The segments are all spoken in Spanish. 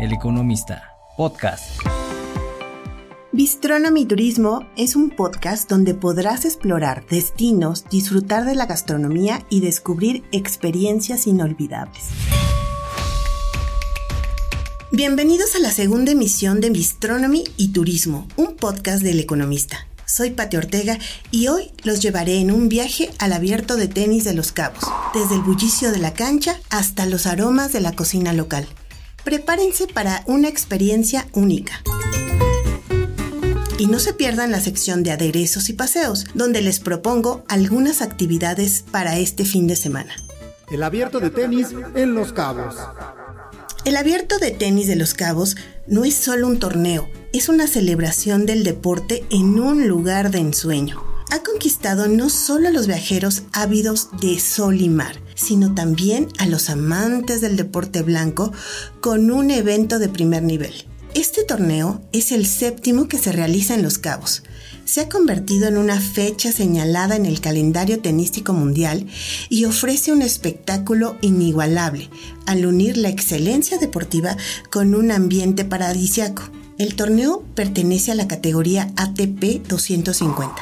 El Economista, podcast. Bistronomy Turismo es un podcast donde podrás explorar destinos, disfrutar de la gastronomía y descubrir experiencias inolvidables. Bienvenidos a la segunda emisión de Bistronomy y Turismo, un podcast del Economista. Soy Pati Ortega y hoy los llevaré en un viaje al abierto de tenis de Los Cabos, desde el bullicio de la cancha hasta los aromas de la cocina local. Prepárense para una experiencia única. Y no se pierdan la sección de aderezos y paseos, donde les propongo algunas actividades para este fin de semana. El abierto de tenis en Los Cabos. El abierto de tenis de Los Cabos no es solo un torneo, es una celebración del deporte en un lugar de ensueño. Ha conquistado no solo a los viajeros ávidos de sol y mar, sino también a los amantes del deporte blanco con un evento de primer nivel. Este torneo es el séptimo que se realiza en Los Cabos. Se ha convertido en una fecha señalada en el calendario tenístico mundial y ofrece un espectáculo inigualable al unir la excelencia deportiva con un ambiente paradisiaco. El torneo pertenece a la categoría ATP 250.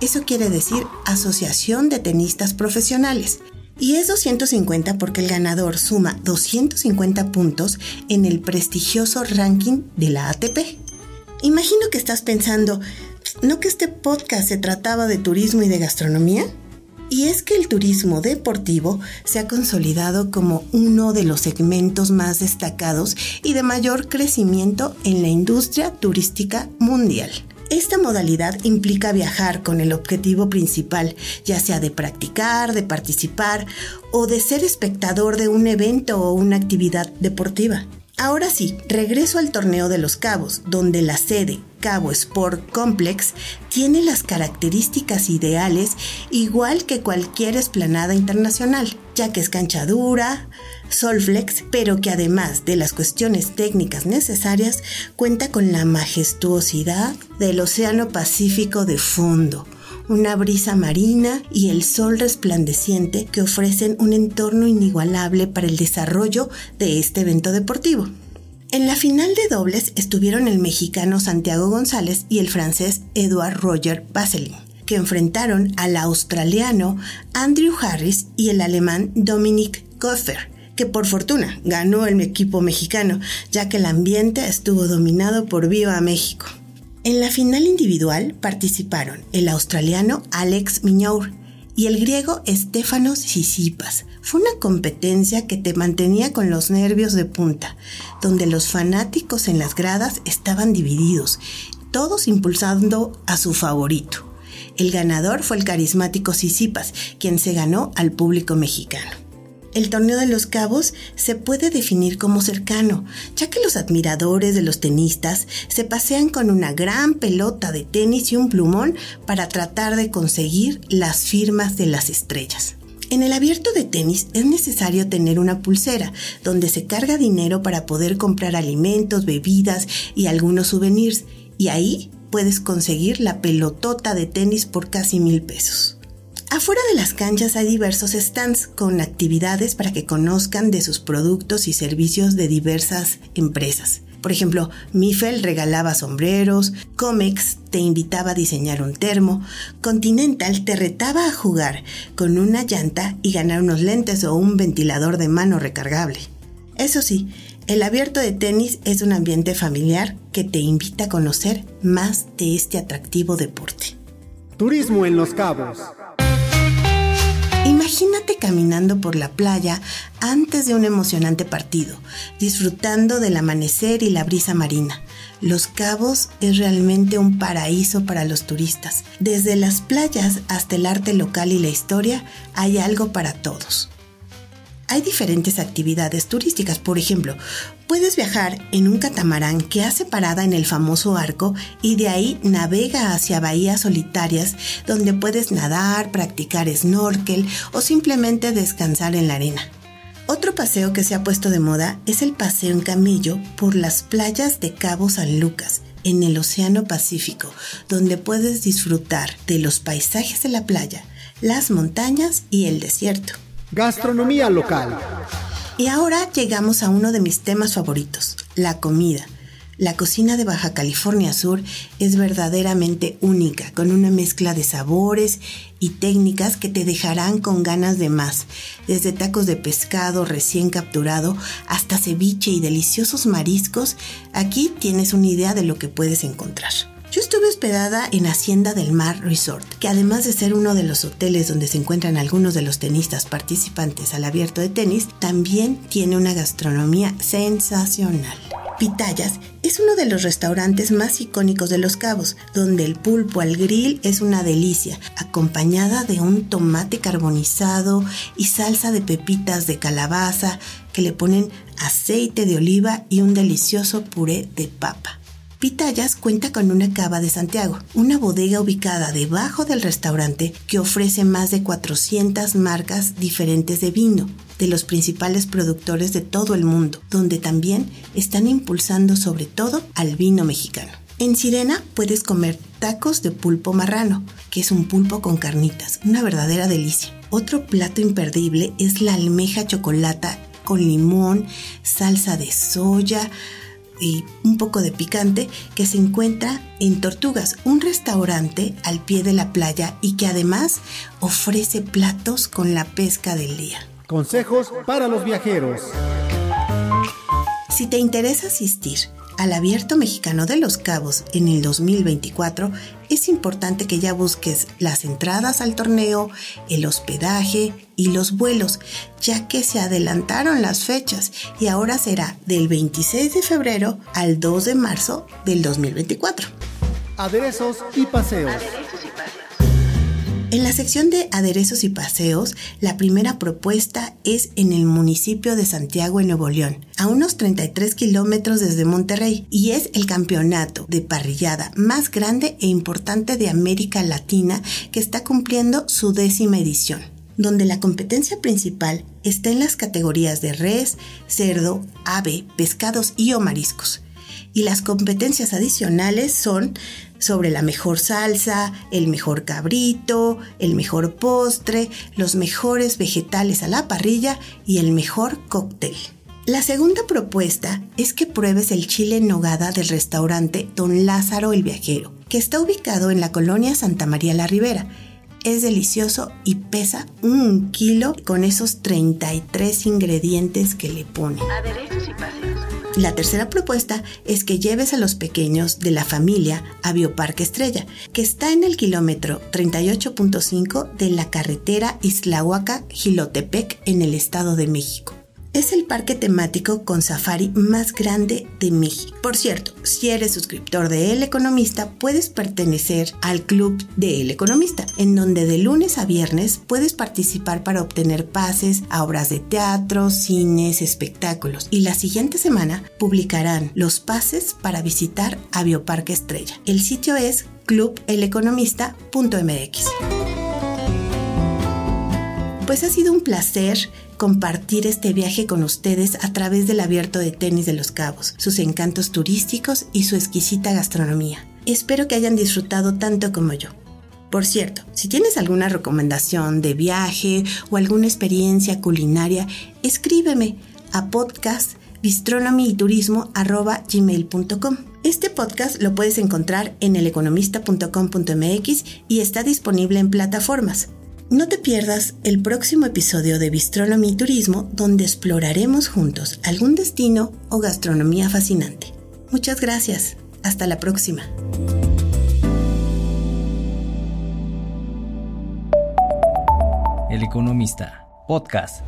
Eso quiere decir Asociación de Tenistas Profesionales. Y es 250 porque el ganador suma 250 puntos en el prestigioso ranking de la ATP. Imagino que estás pensando, ¿no que este podcast se trataba de turismo y de gastronomía? Y es que el turismo deportivo se ha consolidado como uno de los segmentos más destacados y de mayor crecimiento en la industria turística mundial. Esta modalidad implica viajar con el objetivo principal, ya sea de practicar, de participar o de ser espectador de un evento o una actividad deportiva. Ahora sí, regreso al torneo de los Cabos, donde la sede Cabo Sport Complex tiene las características ideales igual que cualquier esplanada internacional, ya que es cancha dura, Solflex, pero que además de las cuestiones técnicas necesarias, cuenta con la majestuosidad del Océano Pacífico de fondo, una brisa marina y el sol resplandeciente que ofrecen un entorno inigualable para el desarrollo de este evento deportivo. En la final de dobles estuvieron el mexicano Santiago González y el francés Edouard Roger Baselin, que enfrentaron al australiano Andrew Harris y el alemán Dominic Goffer, que por fortuna ganó el equipo mexicano, ya que el ambiente estuvo dominado por Viva México. En la final individual participaron el australiano Alex Miñour y el griego Stefanos Sisipas. Fue una competencia que te mantenía con los nervios de punta, donde los fanáticos en las gradas estaban divididos, todos impulsando a su favorito. El ganador fue el carismático Sisipas, quien se ganó al público mexicano. El torneo de los cabos se puede definir como cercano, ya que los admiradores de los tenistas se pasean con una gran pelota de tenis y un plumón para tratar de conseguir las firmas de las estrellas. En el abierto de tenis es necesario tener una pulsera donde se carga dinero para poder comprar alimentos, bebidas y algunos souvenirs, y ahí puedes conseguir la pelotota de tenis por casi mil pesos. Afuera de las canchas hay diversos stands con actividades para que conozcan de sus productos y servicios de diversas empresas. Por ejemplo, Mifel regalaba sombreros, Comex te invitaba a diseñar un termo, Continental te retaba a jugar con una llanta y ganar unos lentes o un ventilador de mano recargable. Eso sí, el abierto de tenis es un ambiente familiar que te invita a conocer más de este atractivo deporte. Turismo en Los Cabos. Imagínate caminando por la playa antes de un emocionante partido, disfrutando del amanecer y la brisa marina. Los Cabos es realmente un paraíso para los turistas. Desde las playas hasta el arte local y la historia, hay algo para todos hay diferentes actividades turísticas. Por ejemplo, puedes viajar en un catamarán que hace parada en el famoso arco y de ahí navega hacia bahías solitarias donde puedes nadar, practicar snorkel o simplemente descansar en la arena. Otro paseo que se ha puesto de moda es el paseo en camello por las playas de Cabo San Lucas, en el Océano Pacífico, donde puedes disfrutar de los paisajes de la playa, las montañas y el desierto. Gastronomía local. Y ahora llegamos a uno de mis temas favoritos, la comida. La cocina de Baja California Sur es verdaderamente única, con una mezcla de sabores y técnicas que te dejarán con ganas de más, desde tacos de pescado recién capturado hasta ceviche y deliciosos mariscos, aquí tienes una idea de lo que puedes encontrar. Yo estuve hospedada en Hacienda del Mar Resort, que además de ser uno de los hoteles donde se encuentran algunos de los tenistas participantes al abierto de tenis, también tiene una gastronomía sensacional. Pitayas es uno de los restaurantes más icónicos de Los Cabos, donde el pulpo al grill es una delicia, acompañada de un tomate carbonizado y salsa de pepitas de calabaza que le ponen aceite de oliva y un delicioso puré de papa. Pitayas cuenta con una cava de Santiago, una bodega ubicada debajo del restaurante que ofrece más de 400 marcas diferentes de vino de los principales productores de todo el mundo, donde también están impulsando sobre todo al vino mexicano. En Sirena puedes comer tacos de pulpo marrano, que es un pulpo con carnitas, una verdadera delicia. Otro plato imperdible es la almeja chocolata con limón, salsa de soya, y un poco de picante que se encuentra en Tortugas, un restaurante al pie de la playa y que además ofrece platos con la pesca del día. Consejos para los viajeros. Si te interesa asistir al Abierto Mexicano de los Cabos en el 2024, es importante que ya busques las entradas al torneo, el hospedaje y los vuelos, ya que se adelantaron las fechas y ahora será del 26 de febrero al 2 de marzo del 2024. Aderezos y paseos. En la sección de aderezos y paseos, la primera propuesta es en el municipio de Santiago, en Nuevo León, a unos 33 kilómetros desde Monterrey, y es el campeonato de parrillada más grande e importante de América Latina que está cumpliendo su décima edición donde la competencia principal está en las categorías de res, cerdo, ave, pescados y o mariscos. Y las competencias adicionales son sobre la mejor salsa, el mejor cabrito, el mejor postre, los mejores vegetales a la parrilla y el mejor cóctel. La segunda propuesta es que pruebes el chile en nogada del restaurante Don Lázaro el Viajero, que está ubicado en la colonia Santa María la Ribera. Es delicioso y pesa un kilo con esos 33 ingredientes que le pone. La tercera propuesta es que lleves a los pequeños de la familia a Bioparque Estrella, que está en el kilómetro 38.5 de la carretera Islahuaca-Gilotepec en el Estado de México es el parque temático con safari más grande de México. Por cierto, si eres suscriptor de El Economista, puedes pertenecer al club de El Economista, en donde de lunes a viernes puedes participar para obtener pases a obras de teatro, cines, espectáculos. Y la siguiente semana publicarán los pases para visitar a Bioparque Estrella. El sitio es clubeleconomista.mx. Pues ha sido un placer compartir este viaje con ustedes a través del abierto de tenis de los cabos, sus encantos turísticos y su exquisita gastronomía. Espero que hayan disfrutado tanto como yo. Por cierto, si tienes alguna recomendación de viaje o alguna experiencia culinaria, escríbeme a podcast Este podcast lo puedes encontrar en eleconomista.com.mx y está disponible en plataformas. No te pierdas el próximo episodio de Bistronomy y Turismo donde exploraremos juntos algún destino o gastronomía fascinante. Muchas gracias. Hasta la próxima. El Economista, podcast.